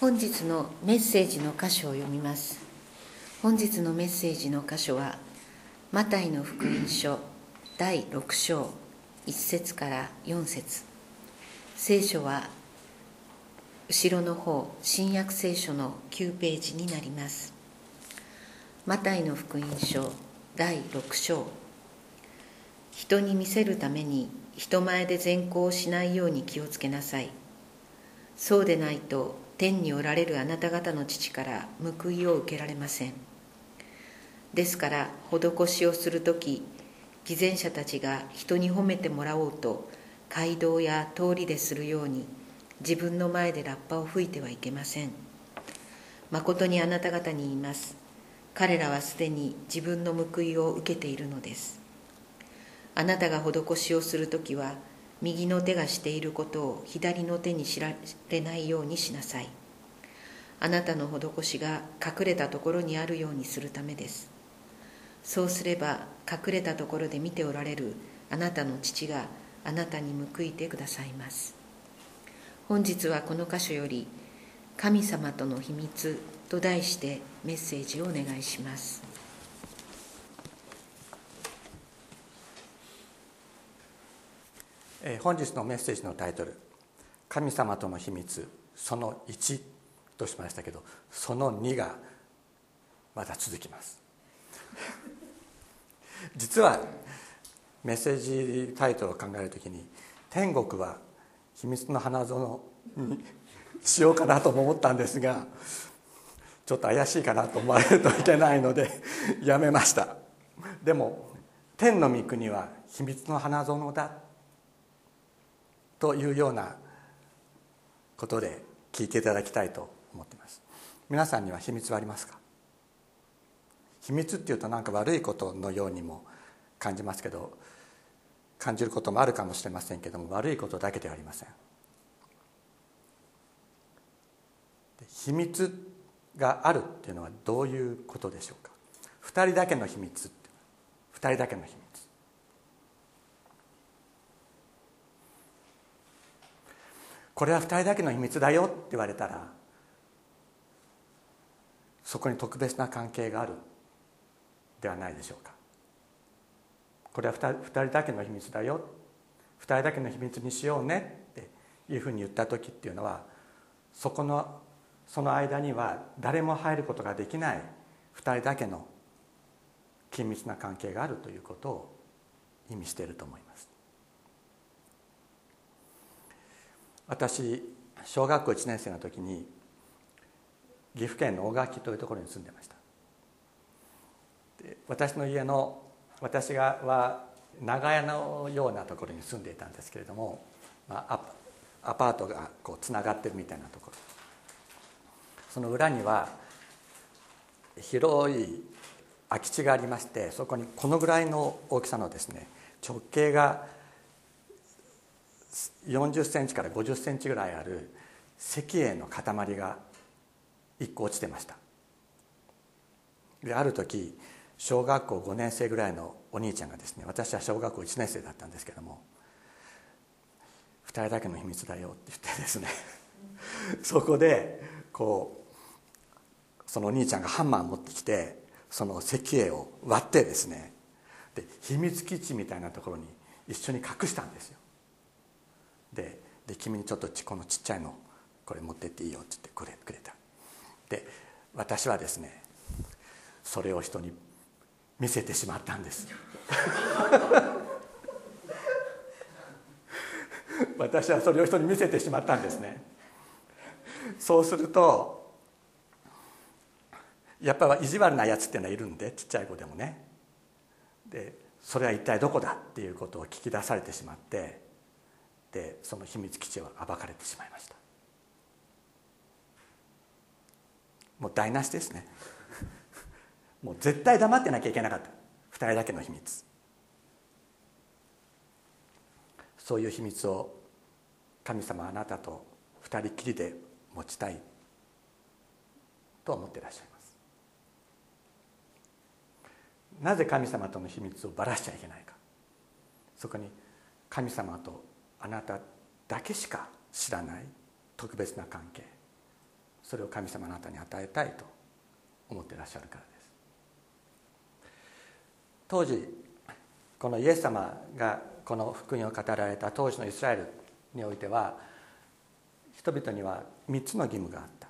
本日のメッセージの箇所を読みます。本日のメッセージの箇所はマタイの福音書第6章1節から4節。聖書は後ろの方新約聖書の9ページになります。マタイの福音書第6章。人に見せるために人前で善行をしないように気をつけなさい。そうでないと天におられるあなた方の父から報いを受けられません。ですから施しをする時偽善者たちが人に褒めてもらおうと街道や通りでするように自分の前でラッパを吹いてはいけません。誠にあなた方に言います。彼らはすでに自分の報いを受けているのです。あなたが施しをする時は右の手がしていることを左の手に知られないようにしなさい。あなたの施しが隠れたところにあるようにするためです。そうすれば隠れたところで見ておられるあなたの父があなたに報いてくださいます。本日はこの箇所より「神様との秘密」と題してメッセージをお願いします。本日のメッセージのタイトル「神様との秘密その1」としましたけどその2がまだ続きます。実はメッセージタイトルを考えるときに天国は秘密の花園にしようかなとも思ったんですがちょっと怪しいかなと思われるといけないのでやめました。でも天の御国は秘密の花園だ。というようなことで聞いていただきたいと思っています。皆さんには秘密はありますか？秘密っていうとなんか悪いことのようにも感じますけど感じることもあるかもしれませんけども悪いことだけではありません。秘密があるっていうのはどういうことでしょうか？2人だけの秘密って2人だけの秘密。これは2人だけの秘密だよって言われたらそこに特別な関係があるではないでしょうか。これは 2, 2人だけの秘密だよ。2人だけの秘密にしようね。っていうふうに言った時っていうのはそこのその間には誰も入ることができない。2人だけの緊密な関係があるということを意味していると思います。私小学校1年生の時に岐阜県の大垣というところに住んでました。私の家の私がは長屋のようなところに住んでいたんですけれども、まあ、アパートがこうつながってるみたいなところ。その裏には広い空き地がありましてそこにこのぐらいの大きさのですね直径が40センチから50センチぐらいある石英の塊が1個落ちてました。である時小学校5年生ぐらいのお兄ちゃんがですね私は小学校1年生だったんですけども「2人だけの秘密だよ」って言ってですね そこでこうそのお兄ちゃんがハンマー持ってきてその石英を割ってですねで秘密基地みたいなところに一緒に隠したんですよ。でで君にちょっとこのちっちゃいのこれ持ってっていいよって言ってくれくれた。で私はですねそれを人に見せてしまったんです。私はそれを人に見せてしまったんですね。そうするとやっぱり意地悪なやつっていうのはいるんでちっちゃい子でもね。でそれは一体どこだっていうことを聞き出されてしまってでその秘密基地は暴かれてしまいました。もう台無しですね。もう絶対黙ってなきゃいけなかった。2人だけの秘密。そういう秘密を神様あなたと2人きりで持ちたいと思っていらっしゃいます。なぜ神様との秘密をばらしちゃいけないか。そこに神様とあなただけしか知らない特別な関係。それを神様あなたに与えたいと思ってらっしゃるからです。当時このイエス様がこの福音を語られた当時のイスラエルにおいては人々には3つの義務があった。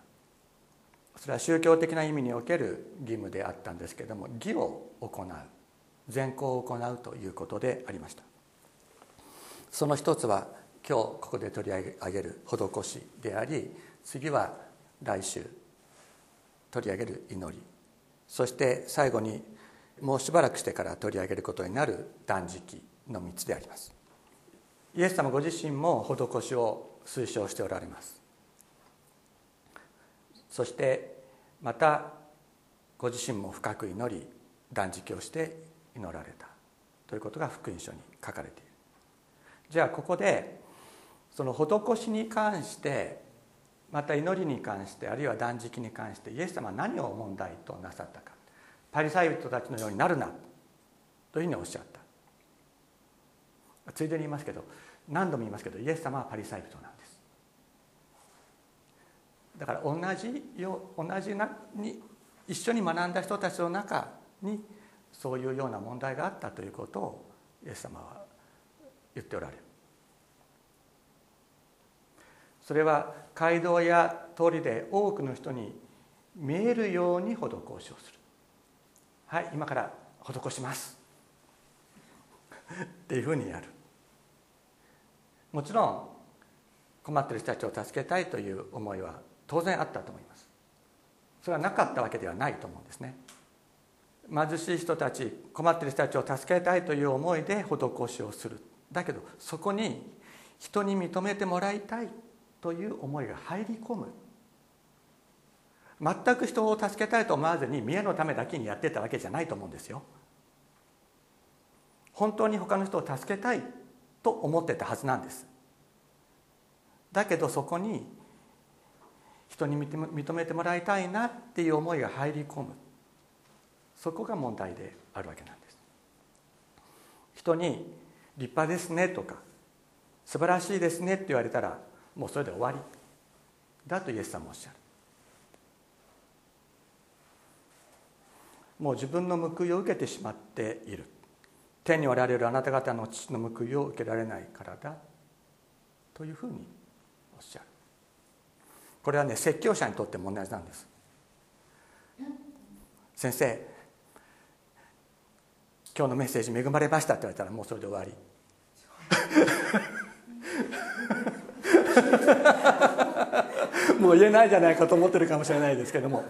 それは宗教的な意味における義務であったんですけれども義を行う。善行を行うということでありました。その一つは今日ここで取り上げる施しであり次は来週取り上げる祈り。そして最後にもうしばらくしてから取り上げることになる断食の3つであります。イエス様ご自身も施しを推奨しておられます。そしてまたご自身も深く祈り断食をして祈られた。ということが福音書に書かれている。じゃあここでその施しに関してまた祈りに関してあるいは断食に関してイエス様は何を問題となさったか。パリサイ人たちのようになるなというふうにおっしゃった。ついでに言いますけど何度も言いますけどイエス様はパリサイ人なんです。だから同じよ同じなに一緒に学んだ人たちの中にそういうような問題があったということをイエス様は言っておられる。それは街道や通りで多くの人に見えるように施しをする。はい今から施します。っていうふうにやる。もちろん困ってる人たちを助けたいという思いは当然あったと思います。それはなかったわけではないと思うんですね。貧しい人たち困ってる人たちを助けたいという思いで施しをする。だけどそこに人に認めてもらいたい。という思いが入り込む。全く人を助けたいと思わずに見栄のためだけにやってたわけじゃないと思うんですよ。本当に他の人を助けたいと思ってたはずなんです。だけどそこに人に認めてもらいたいなっていう思いが入り込む。そこが問題であるわけなんです。人に「立派ですね」とか「素晴らしいですね」って言われたらもうそれで終わり。だとイエス様おっしゃる。もう自分の報いを受けてしまっている。天におられるあなた方の父の報いを受けられないからだというふうにおっしゃる。これはね説教者にとっても同じなんです。先生今日のメッセージ恵まれましたって言われたらもうそれで終わり。もう言えないじゃないかと思ってるかもしれないですけども。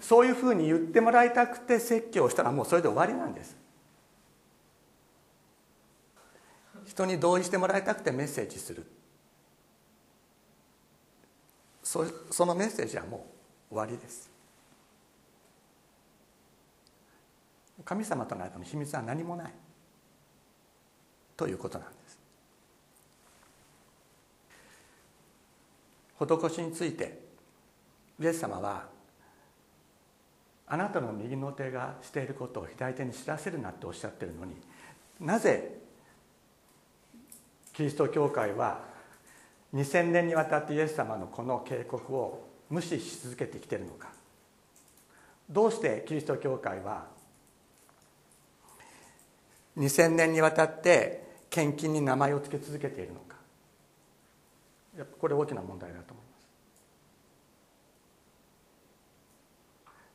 そういうふうに言ってもらいたくて説教したらもうそれで終わりなんです。人に同意してもらいたくてメッセージする。そそのメッセージはもう終わりです。神様との間の秘密は何もない。ということなんです。施しについてイエス様はあなたの右の手がしていることを左手に知らせるなっておっしゃってるのになぜキリスト教会は2000年にわたってイエス様のこの警告を無視し続けてきてるのか。どうしてキリスト教会は2000年にわたって献金に名前を付け続けているのか。やっぱこれ大きな問題だと思います。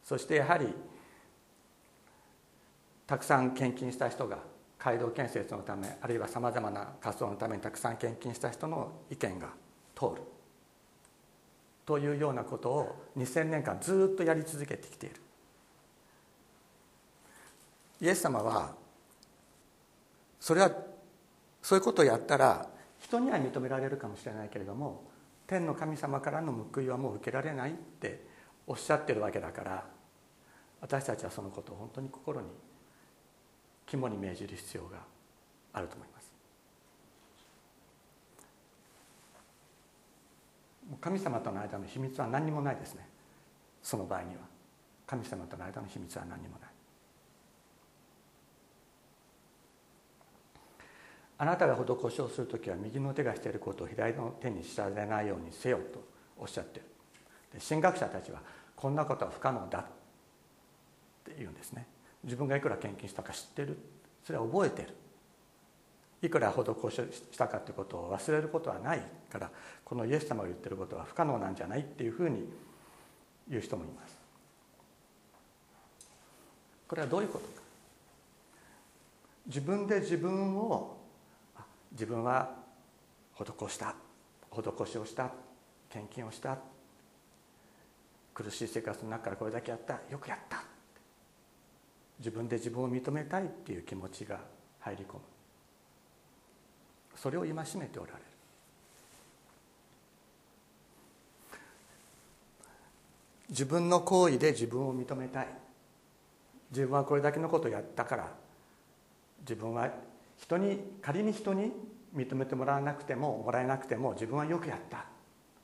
そしてやはりたくさん献金した人が街道建設のためあるいはさまざまな活動のためにたくさん献金した人の意見が通る。というようなことを2000年間ずっとやり続けてきている。イエス様はそれはそういうことをやったら人には認められるかもしれないけれども天の神様からの報いはもう受けられないっておっしゃってるわけだから私たちはそのことを本当に心に肝に銘じる必要があると思います。神様との間の秘密は何にもないですね。その場合には。神様との間の秘密は何にもない。あなたが施しをする時は右の手がしていることを左の手に知られないようにせよとおっしゃってる。で神学者たちはこんなことは不可能だって言うんですね。自分がいくら献金したか知ってる？それは覚えてる。いくら施ししたかということを忘れることはないからこのイエス様が言ってることは不可能なんじゃないっていうふうに言う人もいます。これはどういうことか。自分で自分を自分は施した施しをした献金をした苦しい生活の中からこれだけやったよくやった自分で自分を認めたいっていう気持ちが入り込む。それを戒めておられる。自分の行為で自分を認めたい。自分はこれだけのことをやったから自分は人に仮に人に認めてもらわなくてももらえなくても自分はよくやった。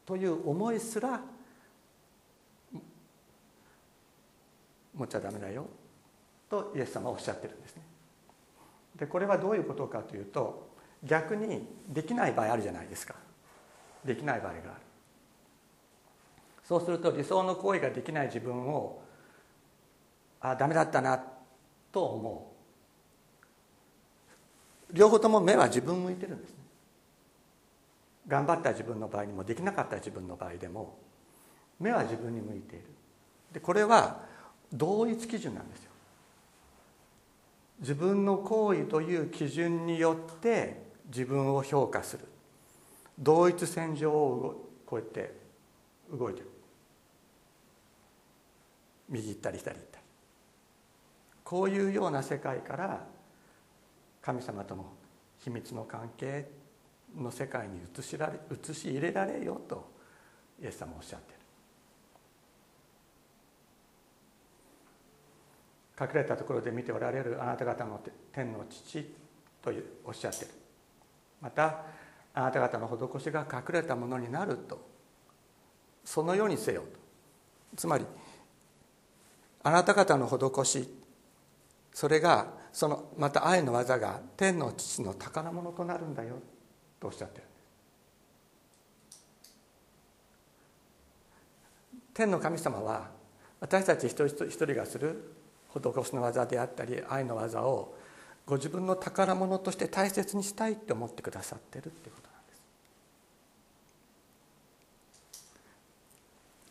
という思いすら持っちゃダメだよ。とイエス様はおっしゃってるんですね。でこれはどういうことかというと逆にできない場合あるじゃないですか。できない場合がある。そうすると理想の行為ができない自分をあダメだったなと思う。両方とも目は自分向いてるんですね。頑張った自分の場合にもできなかった自分の場合でも目は自分に向いている。でこれは同一基準なんですよ。自分の行為という基準によって自分を評価する。同一線上をこうやって動いてる。右行ったり左行ったり。こういうような世界から神様との秘密の関係の世界に移しられ移し入れられよとイエス様おっしゃってる。隠れたところで見ておられるあなた方の天の父とおっしゃってる。またあなた方の施しが隠れたものになるとそのようにせよつまりあなた方の施しそれがそのまた愛の技が天の父の宝物となるんだよ。とおっしゃってる。天の神様は私たち一人一人がする施しの技であったり愛の技をご自分の宝物として大切にしたいって思ってくださってるってことなんで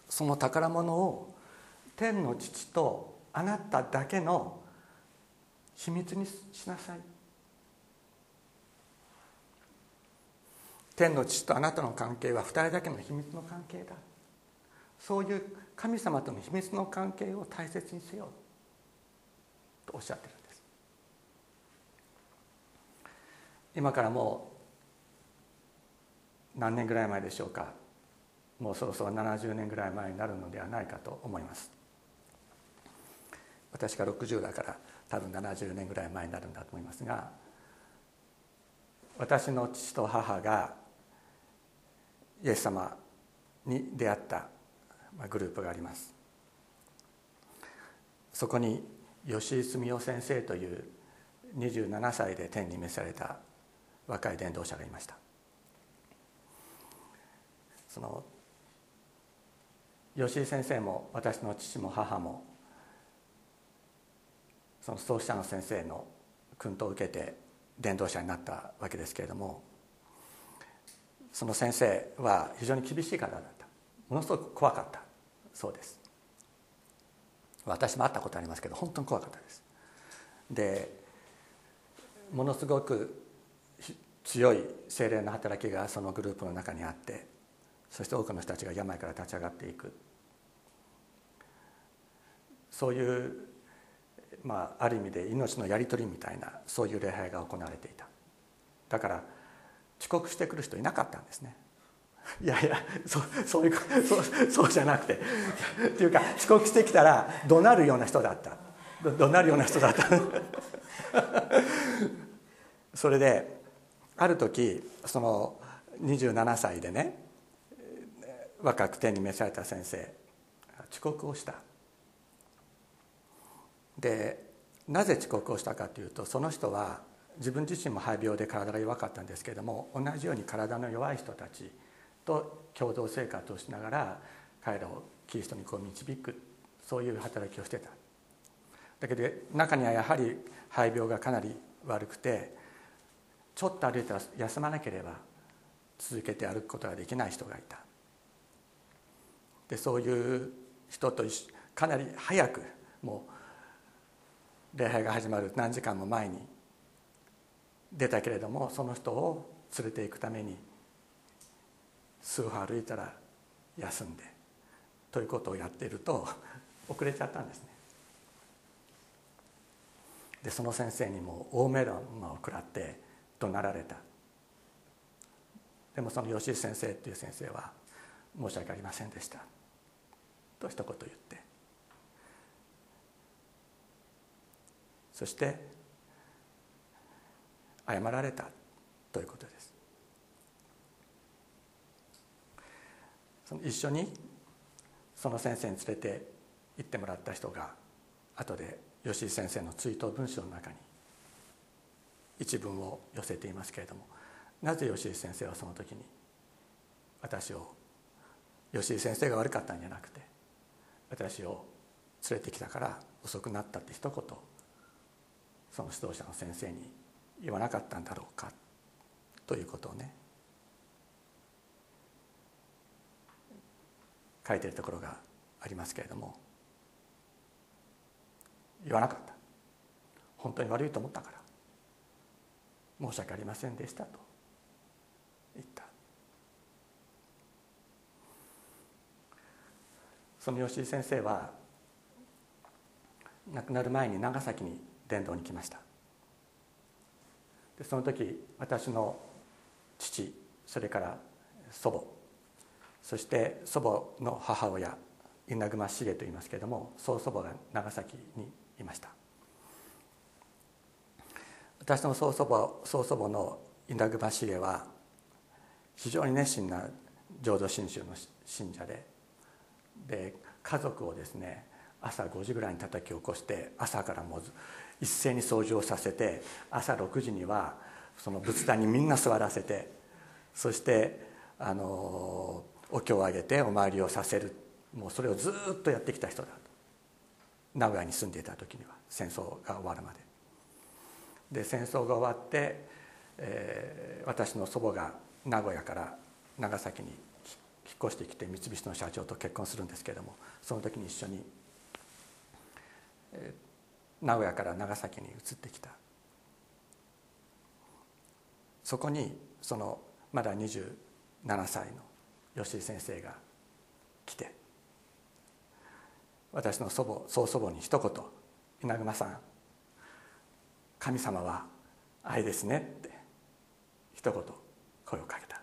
す。その宝物を天の父とあなただけの秘密にしなさい。天の父とあなたの関係は2人だけの秘密の関係だ。そういう神様との秘密の関係を大切にせよ。とおっしゃってるんです。今からもう何年ぐらい前でしょうか。もうそろそろ70年ぐらい前になるのではないかと思います。私が60だから多分70年ぐらい前になるんだと思いますが私の父と母がイエス様に出会ったグループがあります。そこに吉井澄夫先生という27歳で天に召された若い伝道者がいました。その吉井先生も私の父も母もその創始者の先生の訓導を受けて伝道者になったわけですけれどもその先生は非常に厳しい方だった。ものすごく怖かった。そうです。私も会ったことありますけど本当に怖かったです。でものすごく強い精霊の働きがそのグループの中にあってそして多くの人たちが病から立ち上がっていく。そういう、まあ、ある意味で命のやり取りみたいなそういう礼拝が行われていた。だから遅刻してくる人いなかったんですね。いやいやそそういうそうそうじゃなくて。っていうか遅刻してきたら怒鳴るような人だった。怒鳴るような人だった。それである時その27歳でね若く天に召された先生遅刻をした。でなぜ遅刻をしたかというとその人は自分自身も肺病で体が弱かったんですけれども同じように体の弱い人たちと共同生活をしながら彼らをキリストにこう導くそういう働きをしてた。だけど中にはやはり肺病がかなり悪くてちょっと歩いたら休まなければ続けて歩くことができない人がいた。でそういう人とかなり早くもう礼拝が始まる何時間も前に出たけれどもその人を連れていくために数歩歩いたら休んでということをやっていると 遅れちゃったんですね。でその先生にも大メロンを食らって怒鳴られた。でもその吉井先生っていう先生は「申し訳ありませんでした」と一言言ってそして謝られたということです。その一緒にその先生に連れて行ってもらった人が後で吉井先生の追悼文章の中に一文を寄せていますけれどもなぜ吉井先生はその時に私を吉井先生が悪かったんじゃなくて私を連れてきたから遅くなったって一言その指導者の先生に言わなかったんだろうかということをね書いてるところがありますけれども言わなかった。本当に悪いと思ったから。申し訳ありませんでしたと。言った。その吉井先生は亡くなる前に長崎に伝道に来ました。でその時私の父それから祖母そして祖母の母親稲熊茂と言いますけれども曽祖母が長崎にいました。私の曽祖母曽祖母の稲熊茂は非常に熱心な浄土真宗の信者でで家族をですね朝5時ぐらいに叩き起こして朝からもう一斉に掃除をさせて朝6時にはその仏壇にみんな座らせてそしてあのお経をあげてお参りをさせるもうそれをずっとやってきた人だ名古屋に住んでいた時には戦争が終わるまで。で戦争が終わって、えー、私の祖母が名古屋から長崎に引っ越してきて三菱の社長と結婚するんですけれどもその時に一緒に、えー、名古屋から長崎に移ってきた。そこにそのまだ27歳の吉井先生が来て私の祖母曽祖母に一言「稲熊さん神様は愛ですね」って一言声をかけた。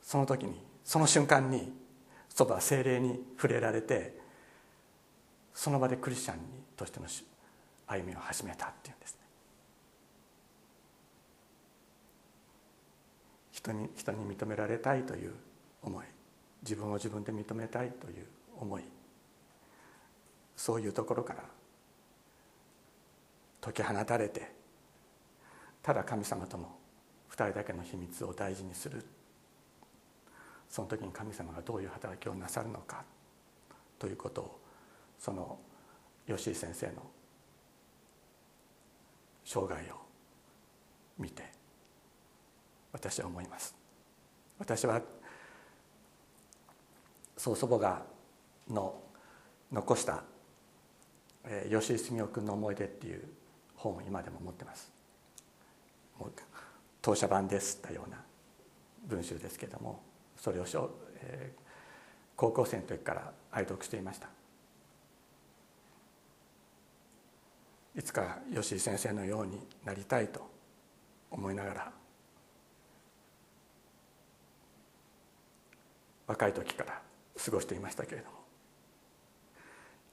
その時にその瞬間に祖母は精霊に触れられてその場でクリスチャンにとしての歩みを始めたっていうんですね。人に人に認められたいという思い自分を自分で認めたいという思いそういうところから解き放たれてただ神様との二人だけの秘密を大事にする。その時に神様がどういう働きをなさるのかということをその吉井先生の生涯を見て私は思います。私は曽祖母がの残したえ吉井澄夫君の思い出っていう本を今でも持ってます。もう当社版ですったような文集ですけどもそれを、えー、高校生の時から愛読していました。いつか吉井先生のようになりたいと思いながら若い時から過ごしていましたけれども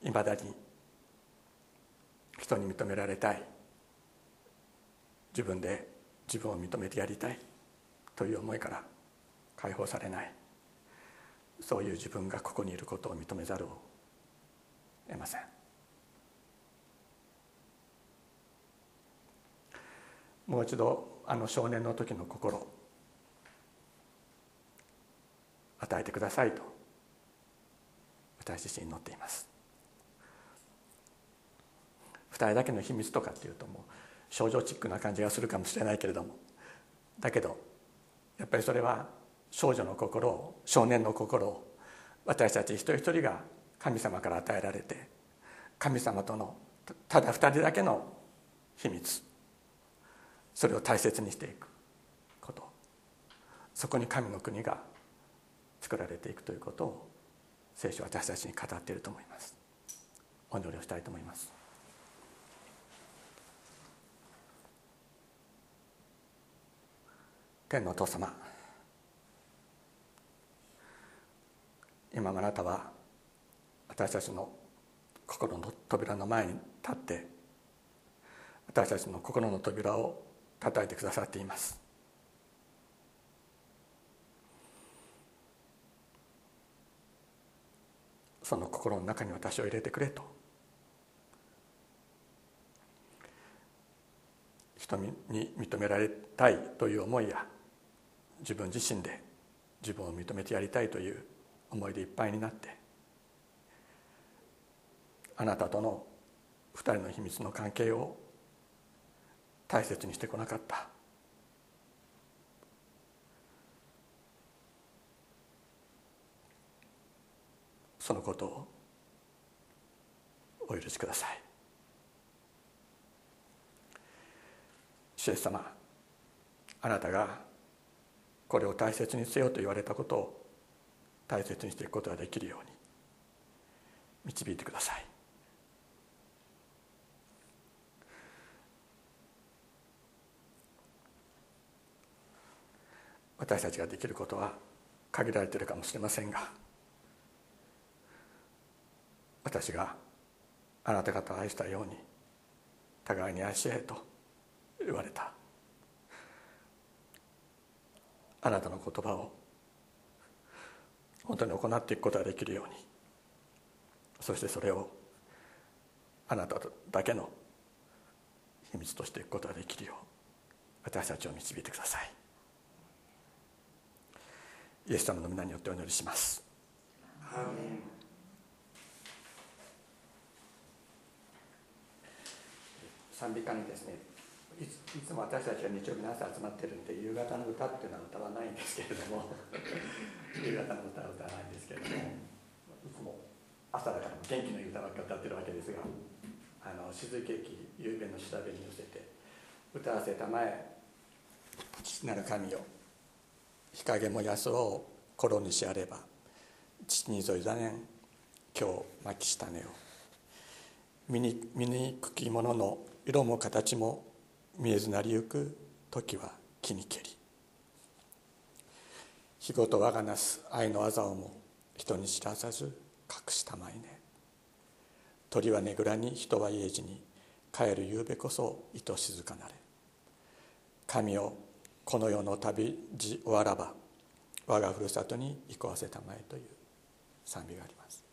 いまだに人に認められたい自分で自分を認めてやりたいという思いから解放されないそういう自分がここにいることを認めざるを得ません。もう一度あの少年の時の心与えてくださいと私自身祈っています。2人だけの秘密とかっていうともう少女チックな感じがするかもしれないけれども。だけどやっぱりそれは少女の心を少年の心を私たち一人一人が神様から与えられて神様とのただ二人だけの秘密。それを大切にしていくこと。そこに神の国が作られていくということを聖書は私たちに語っていると思います。お祈りをしたいと思います。天のお父様今もあなたは私たちの心の扉の前に立って私たちの心の扉を叩いてくださっています。その心の中に私を入れてくれと。人に認められたいという思いや自分自身で自分を認めてやりたいという思いでいっぱいになってあなたとの二人の秘密の関係を大切にしてこなかった。そのことをお許しください。主イエス様あなたがこれを大切にせよと言われたことを大切にしていくことができるように導いてください。私たちができることは限られているかもしれませんが私があなた方を愛したように互いに愛し合えと言われた。あなたの言葉を本当に行っていくことができるようにそしてそれをあなただけの秘密としていくことができるよう私たちを導いてください。イエス様の皆によってお祈りします。賛美歌にですねいついつも私たちは日曜日の朝集まってるんで夕方の歌っていうのは歌わないんですけれども 夕方の歌は歌わないんですけれどもいつも朝だから元気のいい歌ばっか歌ってるわけですがあの静けき夕べの調べに寄せて歌わせたまえ父なる神よ日陰も安を頃にしあれば父にぞいざねん今日巻きしたねを。見に見にくきものの色も形も見えずなりゆく時は木に蹴り。日ごと我がなす愛の技をも人に知らさず隠したまいね。鳥はねぐらに人は家路に帰るゆうべこそ愛静かなれ。神をこの世の旅路終わらば我がふるさとに行こわせたまえという賛美があります。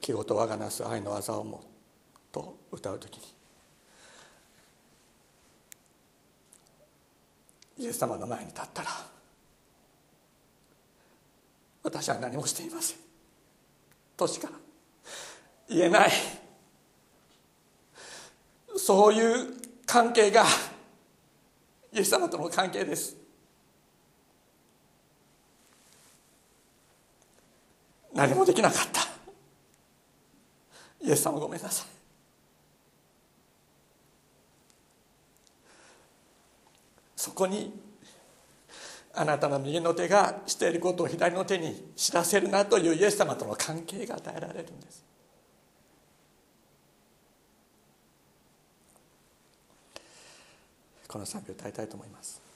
気ごと我がなす愛の技をもと歌う時にイエス様の前に立ったら私は何もしていません。としか言えない。そういう関係がイエス様との関係です。何もできなかった。イエス様ごめんなさい。そこにあなたの右の手がしていることを左の手に知らせるなというイエス様との関係が与えられるんです。この賛美を歌いたいと思います「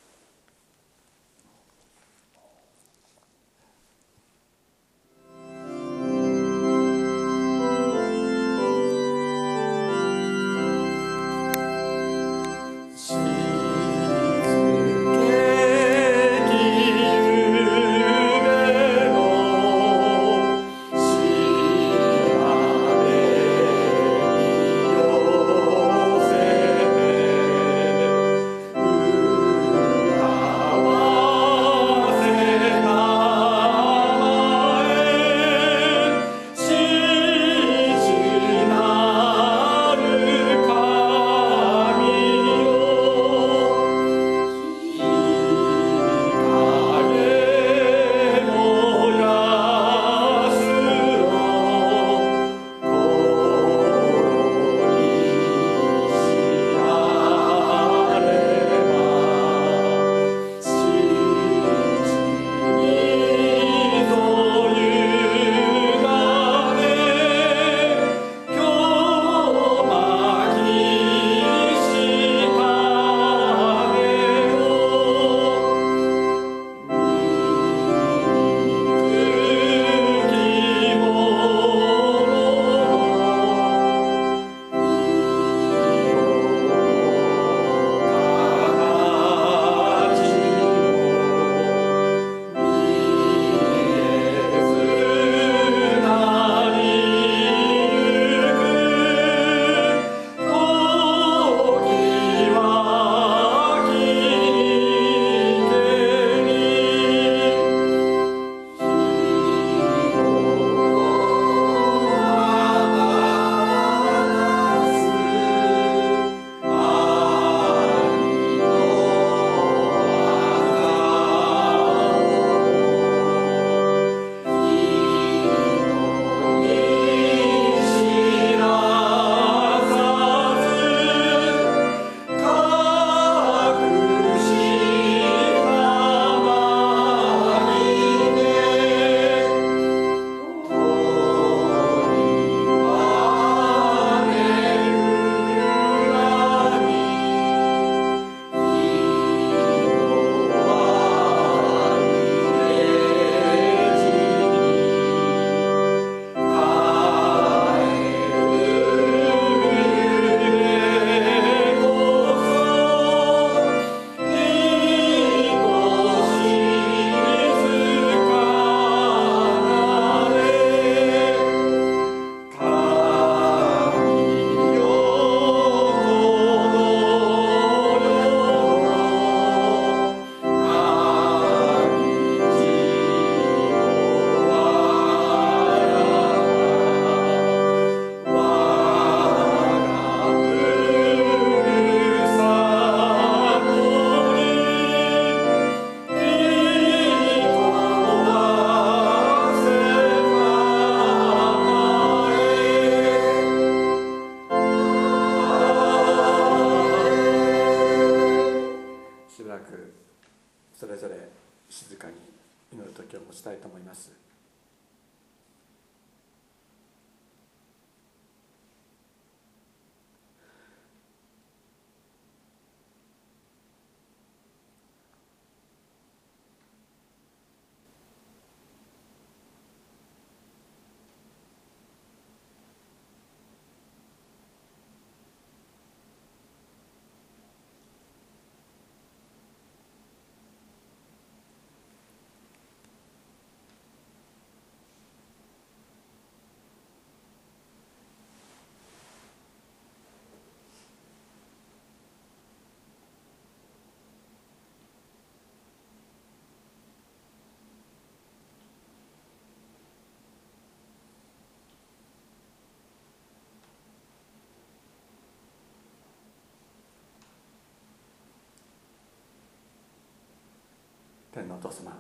父様。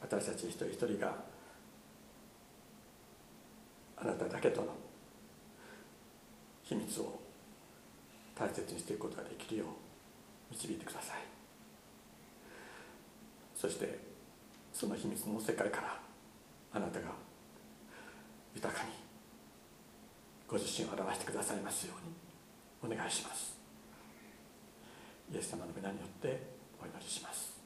私たち一人一人があなただけとの秘密を大切にしていくことができるよう導いてください。そしてその秘密の世界からあなたが豊かにご自身を表してくださいますようにお願いします。イエス様の皆によってお祈りします。